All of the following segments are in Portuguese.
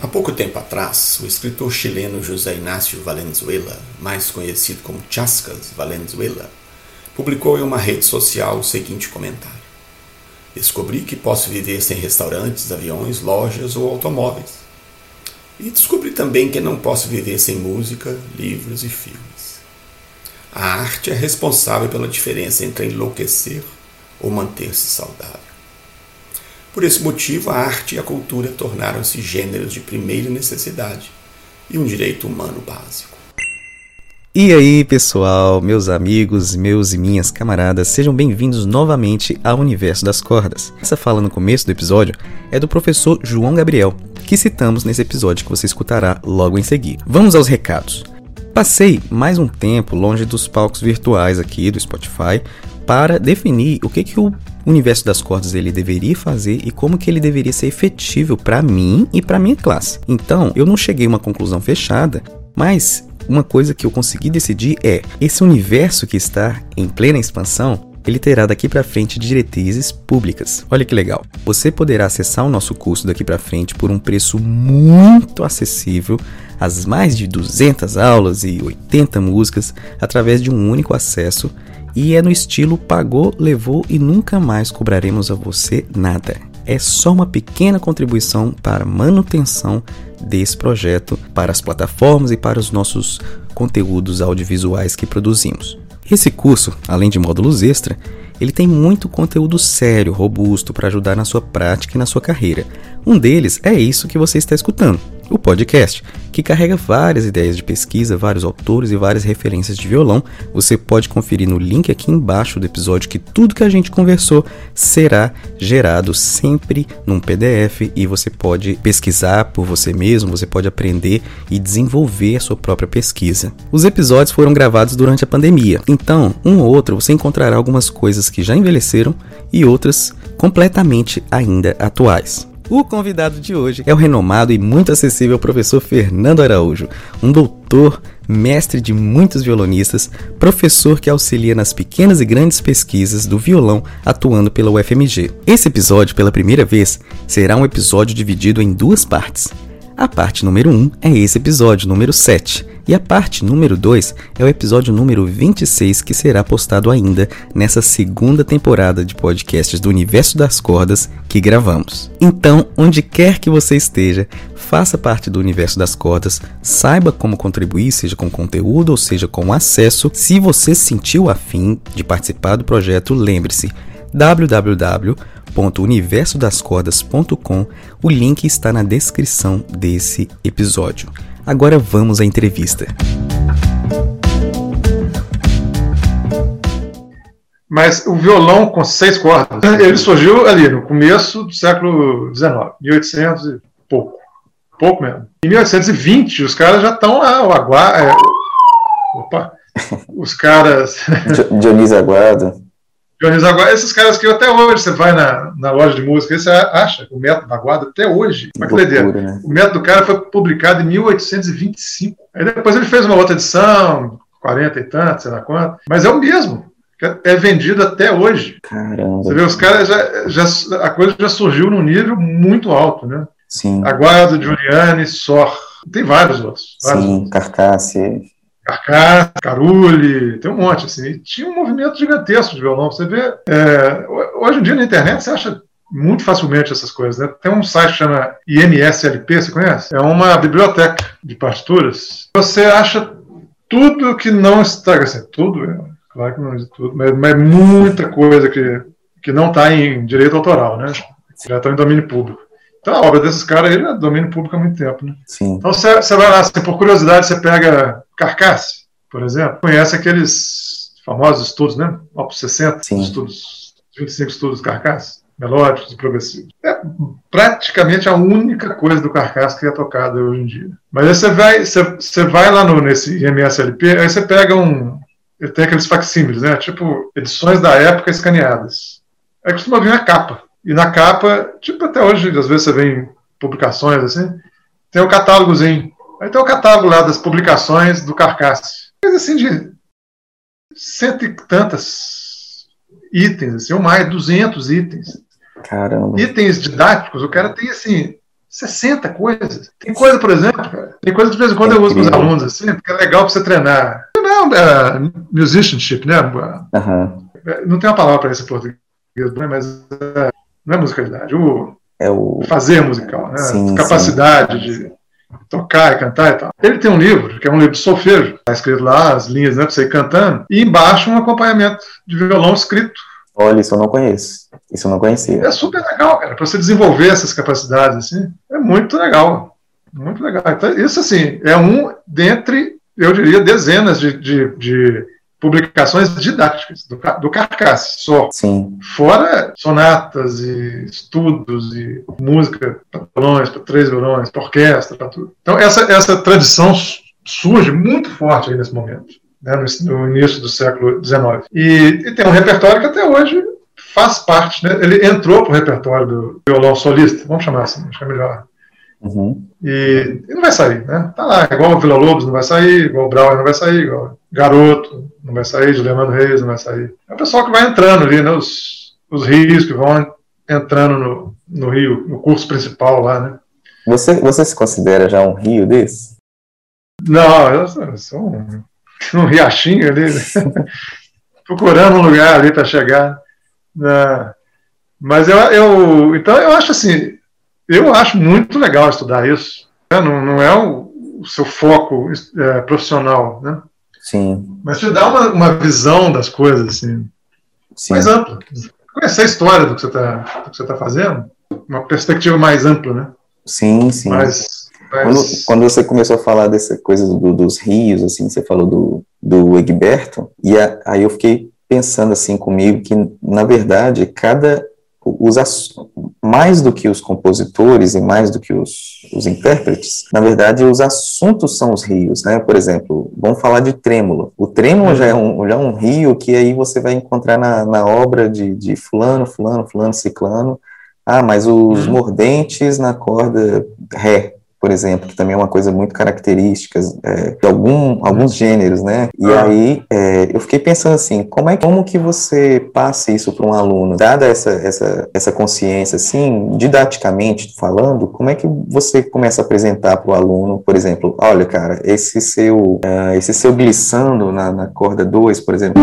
Há pouco tempo atrás, o escritor chileno José Inácio Valenzuela, mais conhecido como Chascas Valenzuela, publicou em uma rede social o seguinte comentário: Descobri que posso viver sem restaurantes, aviões, lojas ou automóveis. E descobri também que não posso viver sem música, livros e filmes. A arte é responsável pela diferença entre enlouquecer ou manter-se saudável. Por esse motivo, a arte e a cultura tornaram-se gêneros de primeira necessidade e um direito humano básico. E aí, pessoal, meus amigos, meus e minhas camaradas, sejam bem-vindos novamente ao Universo das Cordas. Essa fala no começo do episódio é do professor João Gabriel, que citamos nesse episódio que você escutará logo em seguida. Vamos aos recados. Passei mais um tempo longe dos palcos virtuais aqui do Spotify para definir o que, que o universo das cordas ele deveria fazer e como que ele deveria ser efetivo para mim e para minha classe. Então, eu não cheguei a uma conclusão fechada, mas uma coisa que eu consegui decidir é: esse universo que está em plena expansão, ele terá daqui para frente diretrizes públicas. Olha que legal. Você poderá acessar o nosso curso daqui para frente por um preço muito acessível, as mais de 200 aulas e 80 músicas através de um único acesso e é no estilo pagou, levou e nunca mais cobraremos a você nada. É só uma pequena contribuição para a manutenção desse projeto para as plataformas e para os nossos conteúdos audiovisuais que produzimos. Esse curso, além de módulos extra, ele tem muito conteúdo sério, robusto para ajudar na sua prática e na sua carreira. Um deles é isso que você está escutando o podcast, que carrega várias ideias de pesquisa, vários autores e várias referências de violão. Você pode conferir no link aqui embaixo do episódio que tudo que a gente conversou será gerado sempre num PDF e você pode pesquisar por você mesmo, você pode aprender e desenvolver a sua própria pesquisa. Os episódios foram gravados durante a pandemia, então, um ou outro você encontrará algumas coisas que já envelheceram e outras completamente ainda atuais. O convidado de hoje é o renomado e muito acessível professor Fernando Araújo, um doutor, mestre de muitos violonistas, professor que auxilia nas pequenas e grandes pesquisas do violão atuando pela UFMG. Esse episódio, pela primeira vez, será um episódio dividido em duas partes. A parte número 1 é esse episódio número 7, e a parte número 2 é o episódio número 26 que será postado ainda nessa segunda temporada de podcasts do Universo das Cordas que gravamos. Então, onde quer que você esteja, faça parte do Universo das Cordas, saiba como contribuir, seja com conteúdo ou seja com acesso. Se você sentiu afim de participar do projeto, lembre-se www.universodascordas.com. O link está na descrição desse episódio. Agora vamos à entrevista. Mas o violão com seis cordas, ele surgiu ali no começo do século XIX, 1800 e pouco. Pouco mesmo. Em 1820, os caras já estão lá, o Aguardo. É, opa! Os caras. Dionísio Aguado. Dionísio Aguado, esses caras que até hoje você vai na, na loja de música, você acha o método da Aguado até hoje. Mas que doideira. Né? O método do cara foi publicado em 1825. Aí depois ele fez uma outra edição, 40 e tanto, sei lá quanto. Mas é o mesmo. É vendido até hoje. Caramba. Você vê, os caras já, já. A coisa já surgiu num nível muito alto, né? Sim. Aguado, Giuliani, Sor. Tem vários outros. Vários Sim, outros. Carcasse. Carcaça, Carulli, tem um monte, assim. E tinha um movimento gigantesco de violão. Você vê, é, hoje em dia na internet você acha muito facilmente essas coisas. Né? Tem um site que chama IMSLP, você conhece? É uma biblioteca de partituras. Você acha tudo que não está, assim, tudo, é, claro que não é tudo, mas, mas muita coisa que, que não está em direito autoral, né? Já está em domínio público. Então a obra desses caras aí é domínio público há muito tempo, né? Sim. Então você, vai lá, assim, por curiosidade, você pega Carcasse, por exemplo, conhece aqueles famosos estudos, né? Opus 60, Sim. estudos, 25 estudos Carcasse, melódicos e progressivos. É praticamente a única coisa do Carcasse que é tocada hoje em dia. Mas aí você vai, você, você vai lá no, nesse MSLP, aí você pega um. Ele tem aqueles facsímiles, né? Tipo, edições da época escaneadas. Aí costuma vir a capa. E na capa, tipo até hoje, às vezes você vê em publicações assim, tem o catálogozinho. Aí tem o catálogo lá das publicações do Carcasse. Coisa assim de cento e tantas itens, assim, ou mais, 200 itens. Caramba. Itens didáticos, o cara tem assim 60 coisas. Tem coisa, por exemplo, cara, tem coisa que de vez em quando eu uso com os alunos, assim, porque é legal para você treinar. Não, é, musicianship, né? Uhum. Não tem uma palavra para esse português, né? mas é, não é musicalidade, o, é o fazer musical, né? Sim, Capacidade sim. de tocar e cantar e tal. Ele tem um livro, que é um livro de solfejo, está escrito lá as linhas, né, para você ir cantando, e embaixo um acompanhamento de violão escrito. Olha, isso eu não conheço. Isso eu não conhecia. É super legal, cara, para você desenvolver essas capacidades, assim, é muito legal. Muito legal. Então, isso, assim, é um dentre, eu diria, dezenas de, de, de publicações didáticas do, do Carcasse só. Sim. Fora sonatas e estudos e música para violões, para três violões, para orquestra, para tudo. Então essa, essa tradição surge muito forte aí nesse momento, né, no, no, início do século XIX. E, e, tem um repertório que até hoje faz parte, né, ele entrou para o repertório do violão solista, vamos chamar assim, acho que é melhor. Uhum. E, e, não vai sair, né? Tá lá, igual o Vila Lobos não vai sair, igual o Brauer não vai sair, igual Garoto não vai sair, Juliano Reis não vai sair. É o pessoal que vai entrando ali, né? Os, os rios que vão entrando no, no rio, no curso principal lá, né? Você, você se considera já um rio desse? Não, eu sou, eu sou um, um riachinho ali, né? procurando um lugar ali para chegar. Né? Mas eu, eu, então eu acho assim, eu acho muito legal estudar isso. Né? Não, não é o, o seu foco é, profissional, né? Sim. Mas te dá uma, uma visão das coisas assim, Sim. mais ampla. Conhecer a história do que você está tá fazendo, uma perspectiva mais ampla, né? Sim, sim. Mas, mas... Quando, quando, você começou a falar dessa coisa do, dos rios, assim, você falou do, do Egberto, e a, aí eu fiquei pensando assim comigo que, na verdade, cada os, mais do que os compositores e mais do que os, os intérpretes, na verdade, os assuntos são os rios, né? Por exemplo, vamos falar de Trêmulo. O Trêmulo já é um, já é um rio que aí você vai encontrar na, na obra de, de fulano, fulano, fulano, ciclano. Ah, mas os uhum. mordentes na corda Ré, por exemplo, que também é uma coisa muito característica é, de algum, alguns gêneros, né? E ah. aí é, eu fiquei pensando assim, como é como que você passa isso para um aluno, dada essa, essa, essa consciência, assim, didaticamente falando, como é que você começa a apresentar para o aluno, por exemplo, olha, cara, esse seu, uh, esse seu glissando na, na corda 2, por exemplo,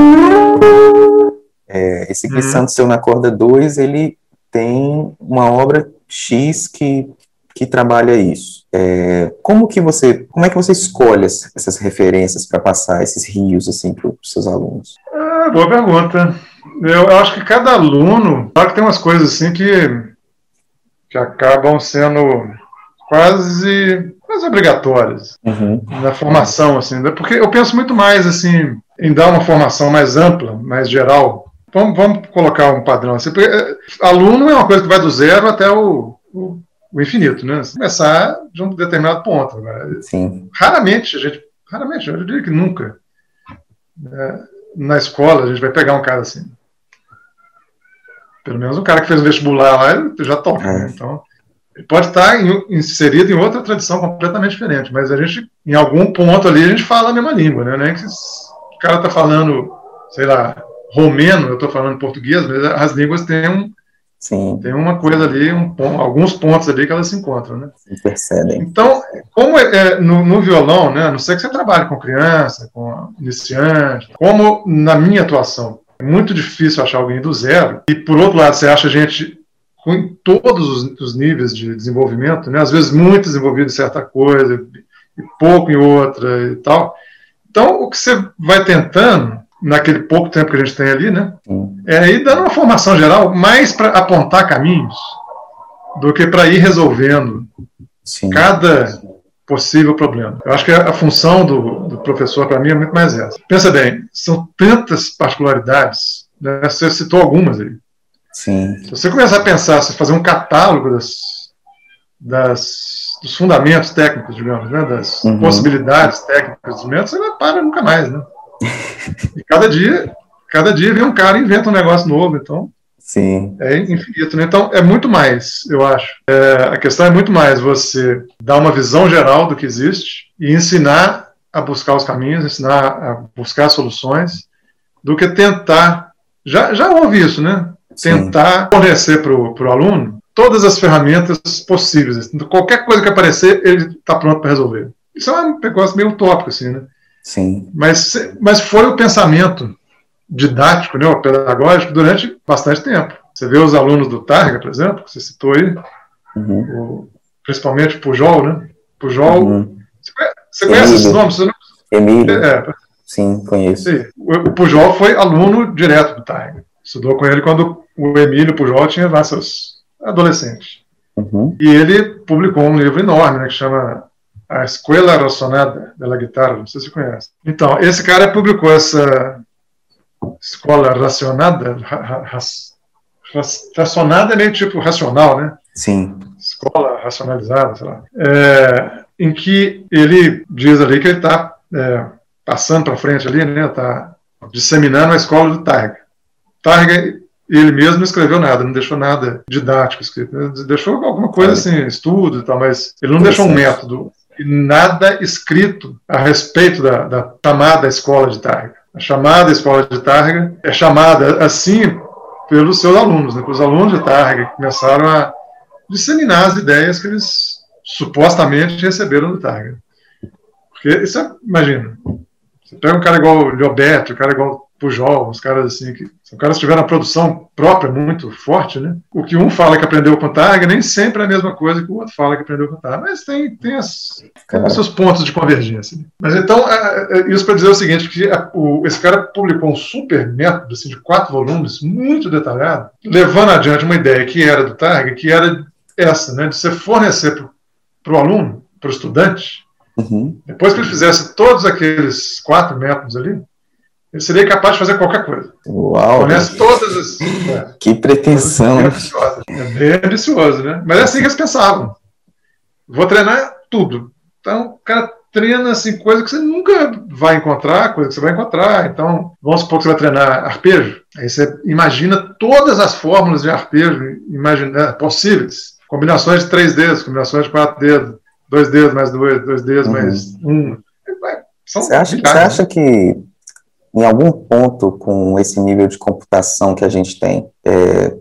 é, esse uhum. glissando seu na corda 2, ele tem uma obra X que que trabalha isso. É, como que você, como é que você escolhe essas referências para passar esses rios assim para os seus alunos? É, boa pergunta. Eu, acho que cada aluno, claro que tem umas coisas assim que que acabam sendo quase quase obrigatórias uhum. na formação assim, né? porque eu penso muito mais assim em dar uma formação mais ampla, mais geral. Vamos, vamos colocar um padrão assim. Porque, é, aluno é uma coisa que vai do zero até o, o o infinito, né? começar de um determinado ponto. Né? Sim. Raramente, a gente, raramente, eu diria que nunca, né? na escola, a gente vai pegar um cara assim. Pelo menos um cara que fez o vestibular lá, ele já toca. É. Né? Então, ele pode estar inserido em outra tradição completamente diferente, mas a gente, em algum ponto ali, a gente fala a mesma língua, né? Nem que o cara está falando, sei lá, romeno, eu estou falando português, mas as línguas têm um, Sim. Tem uma coisa ali, um, alguns pontos ali que elas se encontram, né? Se percebem. Então, como é, é, no, no, violão, né, a não sei que você trabalhe com criança, com iniciante, como na minha atuação, é muito difícil achar alguém do zero, e por outro lado, você acha gente com todos os, os níveis de desenvolvimento, né, às vezes muito desenvolvido em certa coisa, e pouco em outra e tal. Então, o que você vai tentando naquele pouco tempo que a gente tem ali, né? É ir dando uma formação geral mais para apontar caminhos do que para ir resolvendo Sim. cada possível problema. Eu acho que a função do, do professor, para mim, é muito mais essa. Pensa bem, são tantas particularidades, né? você citou algumas aí. Sim. Se você começar a pensar, se fazer um catálogo das, das, dos fundamentos técnicos, digamos, né? das uhum. possibilidades técnicas dos instrumentos, você não para nunca mais, né? E cada dia, cada dia vem um cara e inventa um negócio novo, então. Sim. É infinito, né? Então é muito mais, eu acho. É, a questão é muito mais você dar uma visão geral do que existe e ensinar a buscar os caminhos, ensinar a buscar soluções, do que tentar. Já, já houve isso, né? Tentar Sim. fornecer para o aluno todas as ferramentas possíveis. Qualquer coisa que aparecer, ele está pronto para resolver. Isso é um negócio meio utópico, assim, né? Sim. Mas, mas foi o pensamento didático, né, pedagógico, durante bastante tempo. Você vê os alunos do Targa, por exemplo, que você citou aí, uhum. o, principalmente Pujol, né? Pujol. Uhum. Você, conhece, você conhece esses nomes? Você não... Emílio. É, Sim, conheço. Sim. O, Pujol foi aluno direto do Targa. Estudou com ele quando o Emílio Pujol tinha lá seus adolescentes. Uhum. E ele publicou um livro enorme, né, que chama A Escola Racionada da Guitarra, não sei se você conhece. Então, esse cara publicou essa escola racionada, racionada é meio tipo racional, né? Sim. Escola racionalizada, sei lá. É, em que ele diz ali que ele está é, passando para frente ali, né? Está disseminando a escola do Targa. Targa, ele mesmo não escreveu nada, não deixou nada didático escrito. Deixou alguma coisa assim, estudo e tal, mas ele não deixou um método nada escrito a respeito da, da chamada escola de Targa. A chamada escola de Targa é chamada assim pelos seus alunos, né? os alunos de Targa que começaram a disseminar as ideias que eles supostamente receberam do Targa. Porque isso é, imagina, você pega um cara igual o Lioberto, um cara igual Pujol, uns caras assim, que são caras que tiveram a produção própria muito forte, né? O que um fala que aprendeu com Targa nem sempre é a mesma coisa que o outro fala que aprendeu com Targa, mas tem, tem, as, os seus pontos de convergência. Mas então, é, é, isso para dizer o seguinte, que a, o, esse cara publicou um super método assim, de quatro volumes, muito detalhado, levando adiante uma ideia que era do Targa, que era essa, né, de você fornecer para o aluno, para o estudante, uhum. depois que ele fizesse todos aqueles quatro métodos ali, ele seria capaz de fazer qualquer coisa. Uau! Conhece todas as. É, que pretensão! É bem ambicioso, né? Mas é assim que eles pensavam. Vou treinar tudo. Então, o cara treina assim, coisa que você nunca vai encontrar, coisa que você vai encontrar. Então, vamos supor que você vai treinar arpejo. Aí você imagina todas as fórmulas de arpejo imagina, é, possíveis. Combinações de três dedos, combinações de quatro dedos, dois dedos mais dois, dois dedos uhum. mais um. Você acha, você acha que em algum ponto com esse nível de computação que a gente tem, é,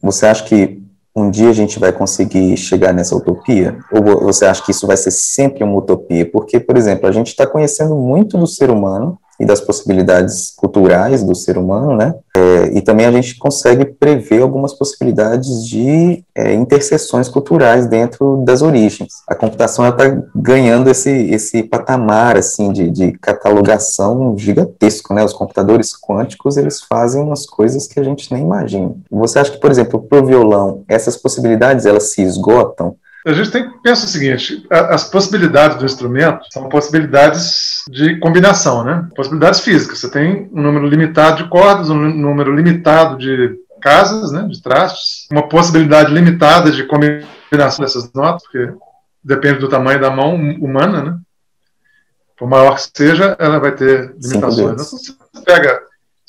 você acha que um dia a gente vai conseguir chegar nessa utopia? Ou você acha que isso vai ser sempre uma utopia? Porque, por exemplo, a gente está conhecendo muito do ser humano e das possibilidades culturais do ser humano, né? É, e também a gente consegue prever algumas possibilidades de é, interseções culturais dentro das origens. A computação está ganhando esse, esse patamar assim de, de catalogação gigantesco, né? Os computadores quânticos eles fazem umas coisas que a gente nem imagina. Você acha que, por exemplo, para o violão essas possibilidades elas se esgotam? A gente tem que pensar o seguinte: as possibilidades do instrumento são possibilidades de combinação, né? Possibilidades físicas. Você tem um número limitado de cordas, um número limitado de casas, né, de trastes, uma possibilidade limitada de combinação dessas notas, porque depende do tamanho da mão humana, né? Por maior que seja, ela vai ter limitações. Então, você pega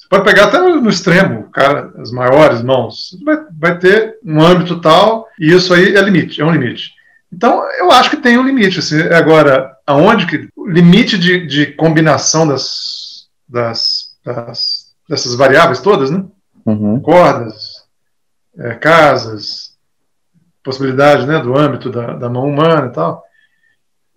pode pegar até no, extremo, cara, as maiores mãos, vai, vai ter um âmbito tal, e isso aí é limite, é um limite. Então, eu acho que tem um limite. Assim, agora, aonde que. O limite de, de combinação das, das, das, dessas variáveis todas, né? Uhum. Cordas, é, casas, possibilidade né, do âmbito da, da mão humana e tal.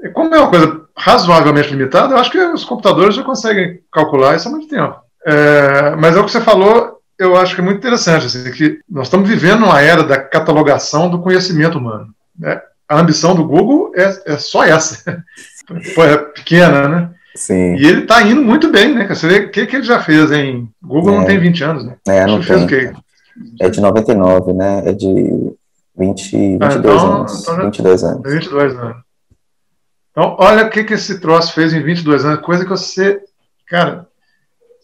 E como é uma coisa razoavelmente limitada, eu acho que os computadores já conseguem calcular isso há muito tempo. É, mas é o que você falou, eu acho que é muito interessante, assim, que nós estamos vivendo uma era da catalogação do conhecimento humano. Né? A ambição do Google é, é só essa. É pequena, né? Sim. E ele está indo muito bem, né? Você vê o que, que ele já fez em. Google é. não tem 20 anos, né? É, não. Fez É de 99, né? É de 20, 22 ah, então, anos. Então já, 22 anos. 22 anos. Então, olha o que, que esse troço fez em 22 anos, coisa que você. Cara,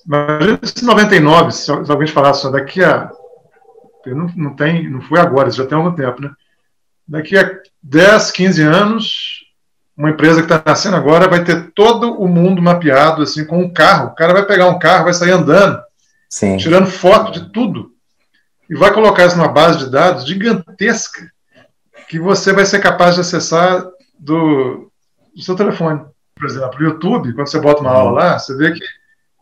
Imagina se 99, se alguém falasse daqui a. Não, não, tem, não foi agora, isso já tem algum tempo, né? Daqui a 10, 15 anos, uma empresa que está nascendo agora vai ter todo o mundo mapeado, assim, com um carro. O cara vai pegar um carro, vai sair andando, Sim. tirando foto de tudo, e vai colocar isso numa base de dados gigantesca, que você vai ser capaz de acessar do, do seu telefone. Por exemplo, o YouTube, quando você bota uma aula lá, você vê que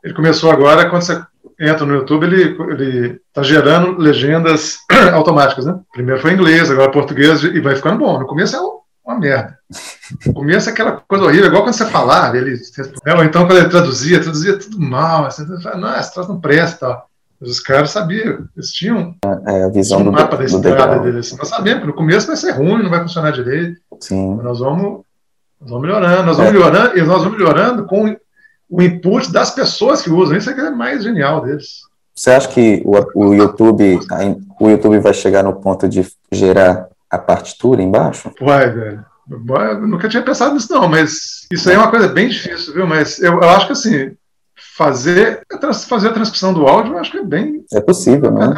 ele começou agora, quando você entra no YouTube, ele está gerando legendas automáticas, né? Primeiro foi inglês, agora português e vai ficando bom. No começo é uma merda. No começo é aquela coisa horrível, igual quando você falava, ele, né? ou então quando ele traduzia, traduzia tudo mal, assim, não, esse troço não presta. Mas os caras sabiam, eles tinham é, a visão um do, mapa da estrada degrau. deles. Nós sabemos que no começo vai ser ruim, não vai funcionar direito. Sim, Nós vamos, nós vamos melhorando, nós vamos É. melhorando, e nós vamos melhorando com o input das pessoas que usam. Isso é que é mais genial deles. Você acha que o, o YouTube o YouTube vai chegar no ponto de gerar a partitura embaixo? Uai, velho. Eu nunca tinha pensado nisso, não, mas isso aí é uma coisa bem difícil, viu? Mas eu, eu acho que assim, fazer, fazer a transcrição do áudio, eu acho que é bem. É possível, né?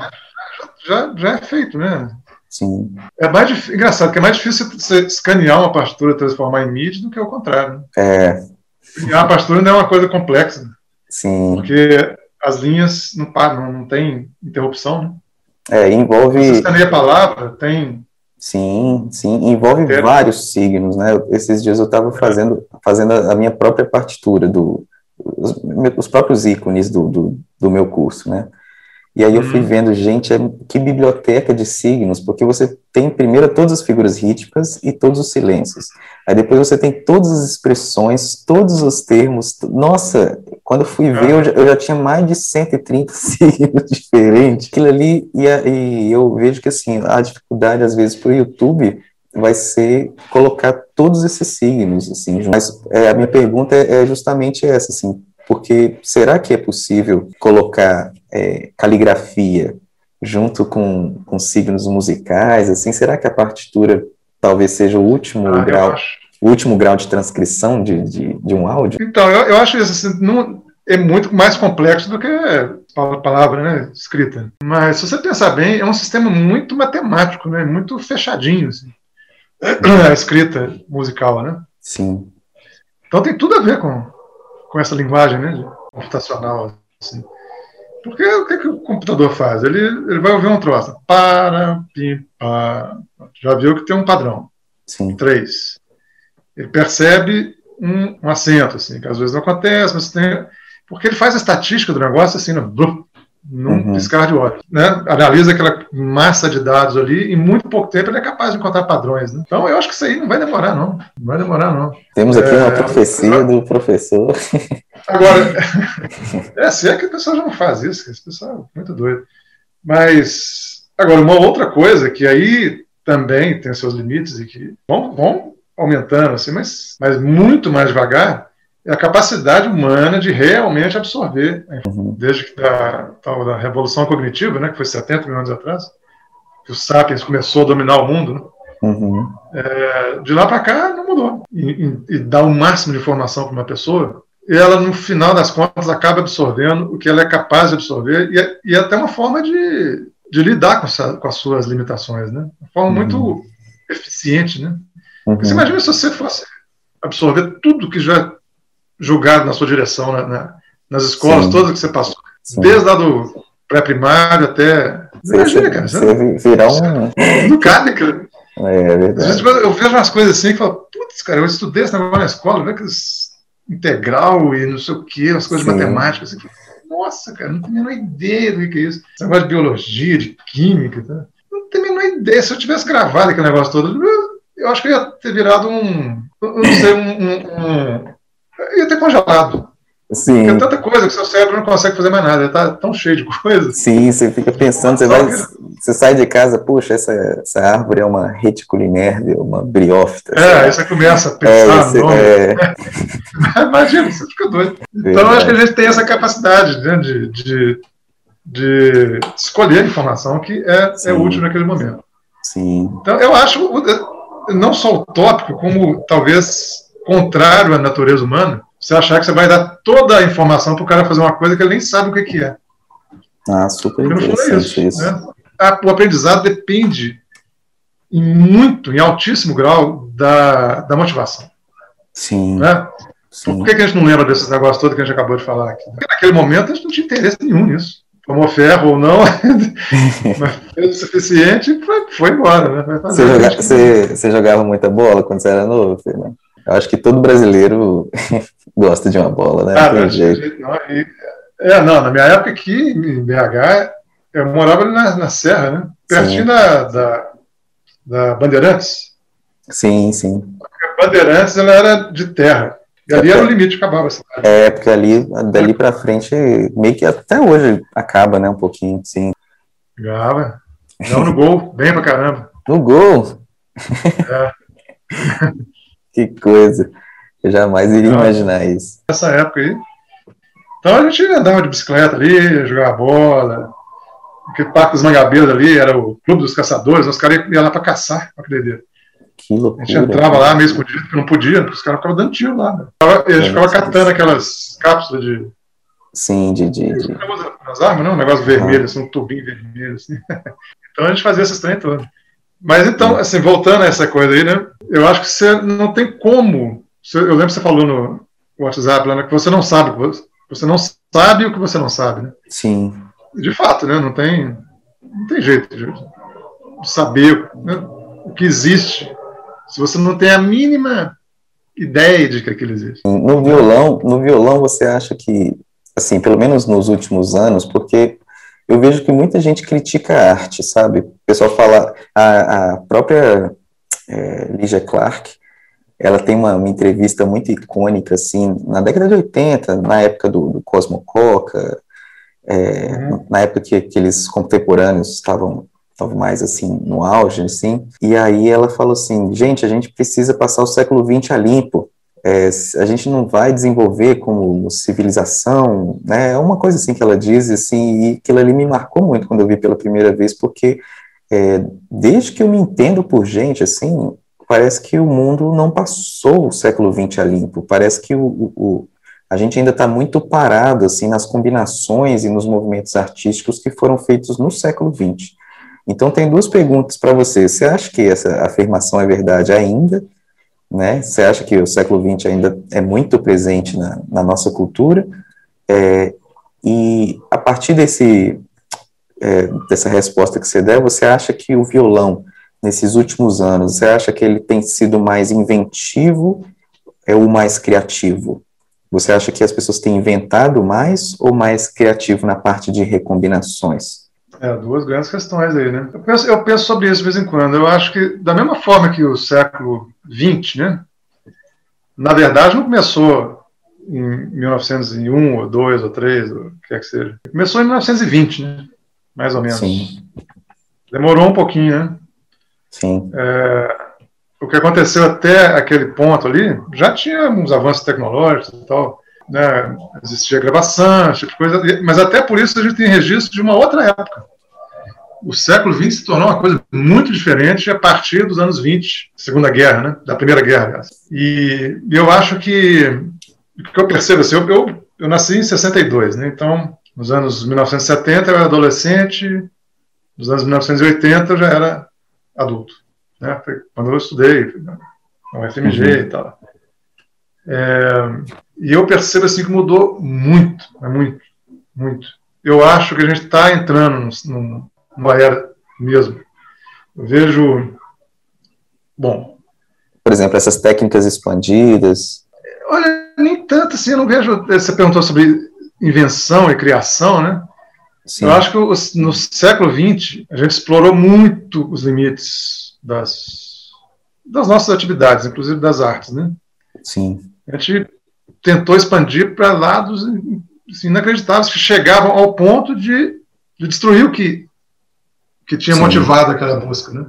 Já, já é feito, né? Sim. É mais engraçado, que é mais difícil você escanear uma partitura e transformar em MIDI do que o contrário. Né? É, Uma partitura não é uma coisa complexa, né? sim. porque as linhas não param, não, tem interrupção. Né? É, Você envolve. escaneia a palavra, tem. Sim, sim, envolve É. vários signos, né? Esses dias eu estava fazendo, fazendo a minha própria partitura do os, os próprios ícones do, do, do meu curso, né? E aí eu fui Uhum. vendo, gente, é, que biblioteca de signos, porque você tem primeiro todas as figuras rítmicas e todos os silêncios. Aí depois você tem todas as expressões, todos os termos. Nossa, quando eu fui ver, eu já, eu já tinha mais de 130 signos diferentes. Aquilo ali, e, e eu vejo que assim, a dificuldade às vezes para o YouTube vai ser colocar todos esses signos, assim, mas é, a minha pergunta é, é justamente essa, assim, porque será que é possível colocar é, caligrafia junto com, com signos musicais, assim, será que a partitura talvez seja o último Ah, grau, o último grau de transcrição de, de, de um áudio? Então, eu, eu acho isso assim, não, é muito mais complexo do que a palavra né, escrita. Mas se você pensar bem, é um sistema muito matemático, né, muito fechadinho. Assim. A escrita musical, né? Sim, Então tem tudo a ver com, com essa linguagem né, computacional. Assim. Porque o que, que o computador faz? Ele, ele vai ouvir um troço. Para, pim. Já viu que tem um padrão. sim, Três. Ele percebe um, um acento, assim, que às vezes não acontece, mas tem. Porque ele faz a estatística do negócio assim, no, blup, num Uhum. piscar de olhos. Né? Analisa aquela massa de dados ali e em muito pouco tempo ele é capaz de encontrar padrões. Né? Então eu acho que isso aí não vai demorar, não. Não vai demorar, não. temos aqui uma É, profecia do professor. Agora, é, se é que a pessoa já não faz isso, esse pessoal é muito doido. Mas, agora, uma outra coisa que aí também tem seus limites e que vão, vão aumentando, assim, mas, mas muito mais devagar, é a capacidade humana de realmente absorver, informação. Uhum. desde que da, tal da Revolução Cognitiva, né, que foi 70 mil anos atrás, que o Sapiens começou a dominar o mundo, né, Uhum. é, de lá para cá não mudou. E, e, e dá o máximo de informação para uma pessoa, e ela, no final das contas, acaba absorvendo o que ela é capaz de absorver, e é, e é até uma forma de, de lidar com, essa- com as suas limitações, né? Uma forma Uhum. muito eficiente, né? Uhum. Porque você imagina se você fosse absorver tudo que já julgado na sua direção, na- na- nas escolas, Sim. todas que você passou, Sim. desde lá do pré-primário até. Você, Imagina, cara, você você virar um. não cabe, cara. É Às verdade. vezes eu vejo umas coisas assim que falo, putz, cara, eu estudei esse negócio na escola, né, aqueles integral e não sei o quê, umas coisas de Sim. matemática, assim, nossa, cara, não tenho a menor ideia do que é isso. Esse negócio de biologia, de química, tá? não tenho a menor ideia. Se eu tivesse gravado aquele negócio todo, eu- acho que eu ia ter virado um, eu não sei, um, um- um- ia ter congelado. Sim, Porque é tanta coisa que seu cérebro não consegue fazer mais nada, ele tá tão cheio de coisas. sim, você fica pensando, você vai. Você sai de casa, puxa, essa, essa árvore é uma reticulinerve, uma briófita. É, aí você começa a É, pensar você- nome. é, Imagina, você fica doido. Então, Verdade. eu acho que a gente tem essa capacidade né, de, de, de escolher a informação que é, Sim. é útil naquele momento. sim, Então, eu acho, não só utópico, como talvez contrário à natureza humana, você achar que você vai dar toda a informação para o cara fazer uma coisa que ele nem sabe o que, que é. ah, super interessante isso. isso. né? O aprendizado depende em muito, em altíssimo grau, da, da motivação. Sim, Né? sim, Por que, que a gente não lembra desses negócios todos que a gente acabou de falar aqui? Porque naquele momento a gente não tinha interesse nenhum nisso. Tomou ferro ou não, mas fez o suficiente e foi, foi embora. Né? Você, joga- você- você jogava muita bola quando você era novo, Fernando? Eu acho que todo brasileiro gosta de uma bola, né? Ah, Não jeito. não, e É, não, na minha época aqui, em BH, eu morava ali na, na Serra, né? Pertinho da, da, da, Bandeirantes. Sim, sim. A Bandeirantes ela era de terra. E ali era o limite, acabava a cidade. É, porque ali, dali pra frente, meio que até hoje acaba, né? Um pouquinho, sim. Acaba. Não no gol, bem pra caramba. No gol? É. que coisa. Eu jamais iria Não, imaginar isso. Nessa época aí. Então a gente andava de bicicleta ali, jogava bola. Aquele Parque dos Mangabeiros ali era o Clube dos Caçadores, os caras iam lá para caçar, pra acreditar. Que loucura. A gente entrava lá meio escondido, porque não podia, porque os caras ficavam dando tiro lá. Né? E a gente ficava catando aquelas cápsulas de. Sim, de. de, de... Nas armas, não? Um negócio vermelho, assim, um tubinho vermelho, assim. Então a gente fazia essas trem todas. Mas então, assim, voltando a essa coisa aí, né? Eu acho que você não tem como. Eu lembro que você falou no WhatsApp lá, né, que você não sabe, você não sabe o que você não sabe, né? Sim. De fato, né? Não tem, não tem jeito de saber né, o que existe se você não tem a mínima ideia de que aquilo existe. No violão, no violão você acha que, assim, pelo menos nos últimos anos, porque eu vejo que muita gente critica a arte, sabe? Pessoal fala, a, a própria é, Ligia Clark, ela tem uma, uma, entrevista muito icônica, assim, na década de 80, na época do, do Cosmo Coca, é, uhum. na época que aqueles contemporâneos estavam estavam mais assim no auge, assim. E aí ela falou assim, gente, a gente precisa passar o século XX a limpo. É, a gente não vai desenvolver como civilização, né? É uma coisa assim que ela diz, assim, e aquilo ali me marcou muito quando eu vi pela primeira vez, porque é, desde que eu me entendo por gente, assim, parece que o mundo não passou o século XX a limpo. Parece que o, o a gente ainda está muito parado, assim, nas combinações e nos movimentos artísticos que foram feitos no século XX. Então, tem duas perguntas para você. Você acha que essa afirmação é verdade ainda? Né? Você acha que o século XX ainda é muito presente na, na nossa cultura? É, e a partir desse, é, dessa resposta que você der, você acha que o violão, nesses últimos anos, você acha que ele tem sido mais inventivo é o mais criativo? Você acha que as pessoas têm inventado mais ou mais criativo na parte de recombinações? É, duas grandes questões aí, né? Eu penso, eu penso sobre isso de vez em quando. Eu acho que, da mesma forma que o século XX, né? Na verdade, não começou em 1901, ou 2, ou 3, ou o que quer que seja. Começou em 1920, né? Mais ou menos. Sim. Demorou um pouquinho, né? Sim. É, o que aconteceu até aquele ponto ali, já tinha uns avanços tecnológicos e tal né, existia gravação, esse tipo de coisa, mas até por isso a gente tem registro de uma outra época. O século XX se tornou uma coisa muito diferente a partir dos anos 20, Segunda Guerra, né, da Primeira Guerra, aliás. E eu acho que, o que eu percebo assim, eu, eu, eu nasci em 62, né, então nos anos 1970 eu era adolescente, nos anos 1980 eu já era adulto, né, quando eu estudei no FMG uhum. e tal. É, e eu percebo assim que mudou muito, é muito, muito. Eu acho que a gente está entrando numa era mesmo. Eu vejo, bom. Por exemplo, essas técnicas expandidas. Olha, nem tanto assim. Eu não vejo. Você perguntou sobre invenção e criação, né? Sim. Eu acho que no século XX a gente explorou muito os limites das, das nossas atividades, inclusive das artes, né? Sim. A gente tentou expandir para lados assim, inacreditáveis que chegavam ao ponto de, de destruir o que, que tinha Sim. motivado aquela busca, né?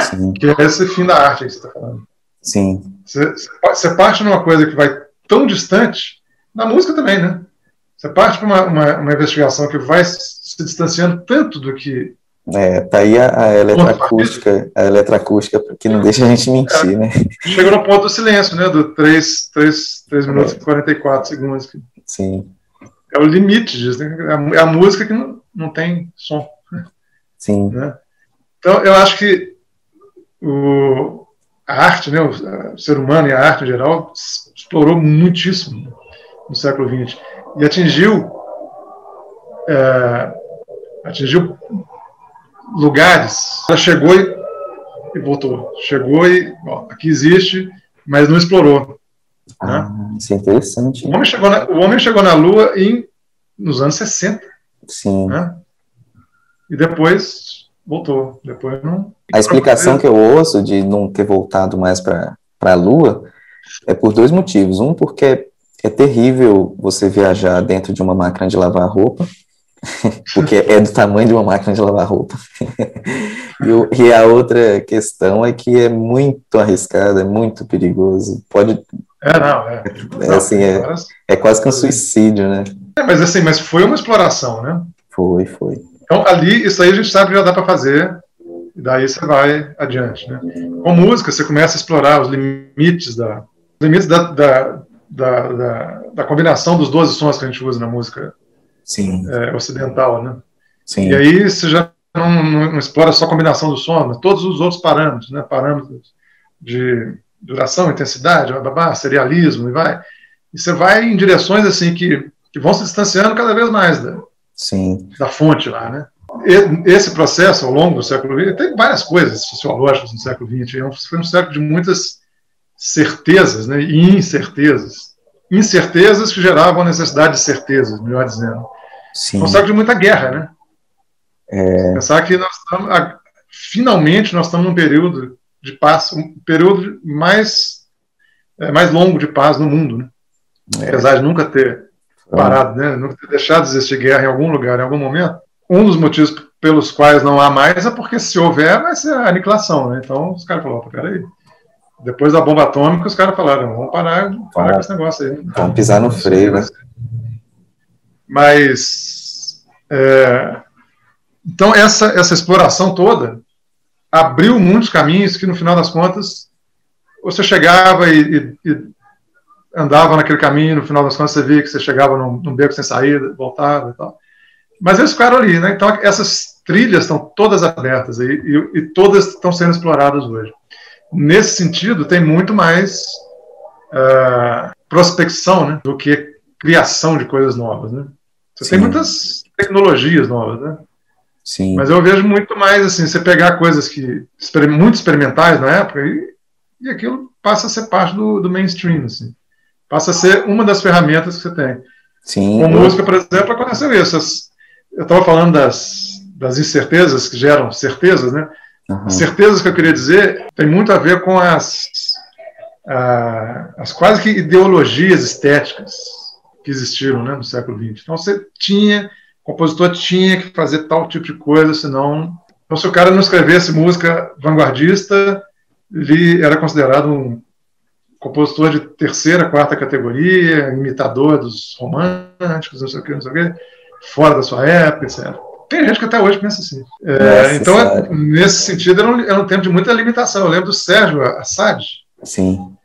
Sim. Que é esse fim da arte que você está falando. Sim. Você, você parte numa coisa que vai tão distante, na música também, né? Você parte para uma, uma, uma, investigação que vai se distanciando tanto do que é, tá aí a, a eletroacústica, a eletroacústica que não deixa a gente mentir, é, né? Chega no ponto do silêncio, né? Do 3, 3, 3 minutos é. e 44 segundos. Sim. É o limite disso, né? É a, música que não, não tem som. Sim. Né? Então, eu acho que o, a arte, né? O, o, ser humano e a arte em geral explorou muitíssimo no século XX e atingiu é, atingiu lugares. Ela chegou e, e voltou. Chegou e ó, aqui existe, mas não explorou. Ah, né? Isso é interessante. O homem, chegou na, o homem chegou na Lua em nos anos 60. Sim. Né? E depois voltou. Depois não. A explicação que eu ouço de não ter voltado mais para a Lua é por dois motivos. Um, porque é, é terrível você viajar dentro de uma máquina de lavar roupa, porque é do tamanho de uma máquina de lavar roupa. e, e, a outra questão é que é muito arriscado, é muito perigoso. Pode. É, não, é. é assim, é, é quase que um suicídio, né? É, mas assim, mas foi uma exploração, né? Foi, foi. Então, ali, isso aí a gente sabe que já dá para fazer, e daí você vai adiante, né? Com música, você começa a explorar os limites da, limites da, da, da, da, da combinação dos 12 sons que a gente usa na música. É, ocidental, né? Sim. E aí você já não, não, explora só a combinação do som, mas todos os outros parâmetros, né? Parâmetros de duração, intensidade, babá, serialismo, e vai. E você vai em direções assim que, que vão se distanciando cada vez mais da, Sim. da fonte lá, né? Esse processo, ao longo do século XX, tem várias coisas sociológicas no século XX. É foi um século de muitas certezas né, e incertezas. Incertezas que geravam a necessidade de certezas, melhor dizendo. Sim. Um século de muita guerra, né? É... Pensar que nós estamos, finalmente, nós estamos num período de paz, um período mais, é, mais longo de paz no mundo, né? É. Apesar de nunca ter parado, né? Nunca ter deixado de existir guerra em algum lugar, em algum momento. Um dos motivos pelos quais não há mais é porque se houver vai ser a aniquilação, né? Então os caras falaram, peraí, depois da bomba atômica os caras falaram, vamos parar, parar com esse negócio aí. Vamos pisar no freio, né? Mas, é, então essa, essa exploração toda abriu muitos caminhos que no final das contas você chegava e, e, e andava naquele caminho, no final das contas você via que você chegava num, num beco sem saída, voltava e tal. Mas eles ficaram ali, né? Então essas trilhas estão todas abertas e, e, e, todas estão sendo exploradas hoje. Nesse sentido, tem muito mais uh, prospecção né, do que criação de coisas novas. Né? Você Sim. tem muitas tecnologias novas, né? Sim. Mas eu vejo muito mais assim, você pegar coisas que muito experimentais na época e, e aquilo passa a ser parte do, do mainstream, assim passa a ser uma das ferramentas que você tem. Sim. Com música, por exemplo, aconteceu isso. Eu estava falando das, das incertezas que geram certezas, né? Uhum. As certezas que eu queria dizer tem muito a ver com as, as quase que ideologias estéticas que existiram né, no século XX. Então você tinha, o compositor tinha que fazer tal tipo de coisa, senão. Então, se o cara não escrevesse música vanguardista, ele era considerado um compositor de terceira, quarta categoria, imitador dos românticos, não sei o que, não sei o que, fora da sua época, etc. Tem gente que até hoje pensa assim. É, então, nesse sentido, era um, era um, tempo de muita limitação. Eu lembro do Sérgio Assad. Sim.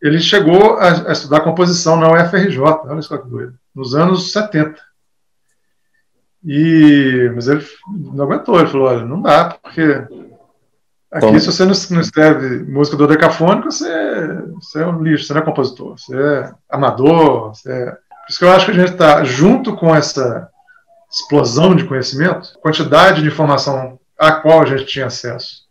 Ele chegou a, a estudar composição na UFRJ, olha só que doido, nos anos 70. E, mas ele não aguentou, ele falou, olha, não dá, porque Aqui, então, se você não, escreve música do decafônico, você, você é um lixo, você não é compositor, você é amador. Você é... Por isso que eu acho que a gente está, junto com essa explosão de conhecimento, quantidade de informação a qual a gente tinha acesso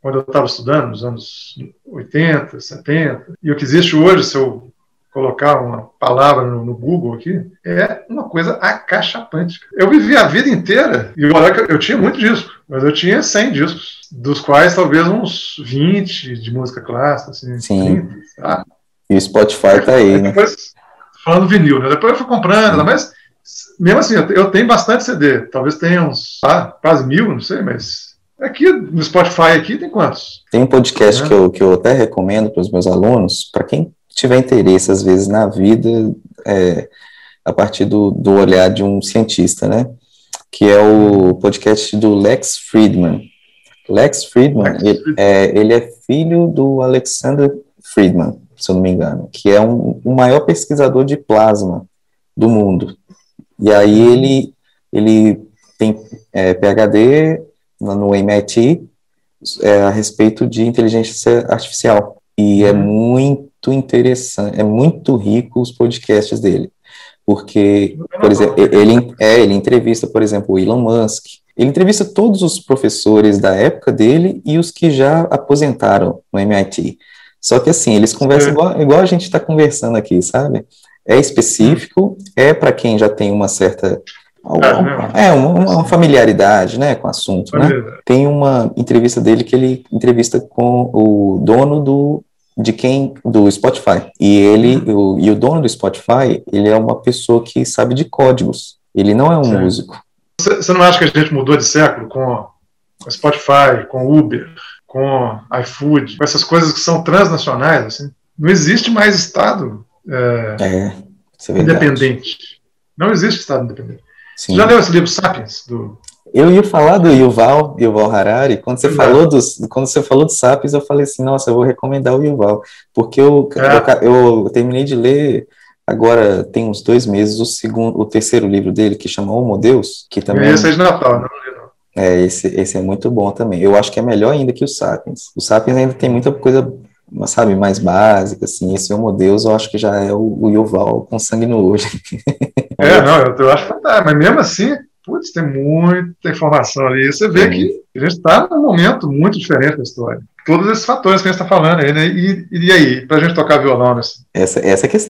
quando eu estava estudando, nos anos 80, 70, e o que existe hoje, se eu colocar uma palavra no, no, Google aqui, é uma coisa acachapante. Eu vivi a vida inteira, e olha que eu tinha muito disco, mas eu tinha 100 discos, dos quais talvez uns 20 de música clássica, assim, Sim. 30, sabe? E o Spotify tá aí, né? falando vinil, né? Depois eu fui comprando, mas mesmo assim, eu tenho bastante CD, talvez tenha uns ah, quase mil, não sei, mas aqui no Spotify aqui tem quantos? Tem um podcast é. que, eu, que eu até recomendo para os meus alunos, para quem tiver interesse, às vezes, na vida, é, a partir do, do olhar de um cientista, né? Que é o podcast do Lex Friedman. Lex Friedman, Lex ele, é, ele é filho do Alexander Friedman, se eu não me engano, que é um, o maior pesquisador de plasma do mundo. E aí ele, ele tem é, PhD no MIT é, a respeito de inteligência artificial. E é uhum. muito interessante, é muito rico os podcasts dele. Porque, por exemplo, ele, é, ele entrevista, por exemplo, o Elon Musk. Ele entrevista todos os professores da época dele e os que já aposentaram no MIT. Só que assim, eles conversam é. igual, igual, a gente está conversando aqui, sabe? É específico, é para quem já tem uma certa é, é uma, uma, familiaridade, né, com o assunto, né? Tem uma entrevista dele que ele entrevista com o dono do de quem do Spotify e ele o, e o dono do Spotify ele é uma pessoa que sabe de códigos. Ele não é um Sim. músico. Você, você não acha que a gente mudou de século com, com Spotify, com Uber, com iFood, com essas coisas que são transnacionais? Assim? Não existe mais Estado é, é, é independente. Não existe Estado independente. Sim. Já leu esse livro Sapiens? Do... Eu ia falar do Yuval, Yuval Harari. Quando você falou dos, quando você falou do Sapiens, eu falei assim, nossa, eu vou recomendar o Yuval, porque eu, é. eu, eu, terminei de ler agora tem uns dois meses o segundo, o terceiro livro dele que chama Homo Deus, que também. Esse é de Natal, não li não. É, esse, esse é muito bom também. Eu acho que é melhor ainda que o Sapiens. O Sapiens ainda tem muita coisa sabe, mais básica, assim, esse Homo Deus eu acho que já é o, o Yuval com sangue no olho. é, não, eu, eu acho fantástico, mas mesmo assim, putz, tem muita informação ali, você vê que a gente está num momento muito diferente da história. Todos esses fatores que a gente está falando aí, né, e, e aí, para a gente tocar violão nesse... Essa, essa é a questão.